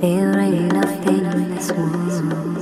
There ain't nothing in this world.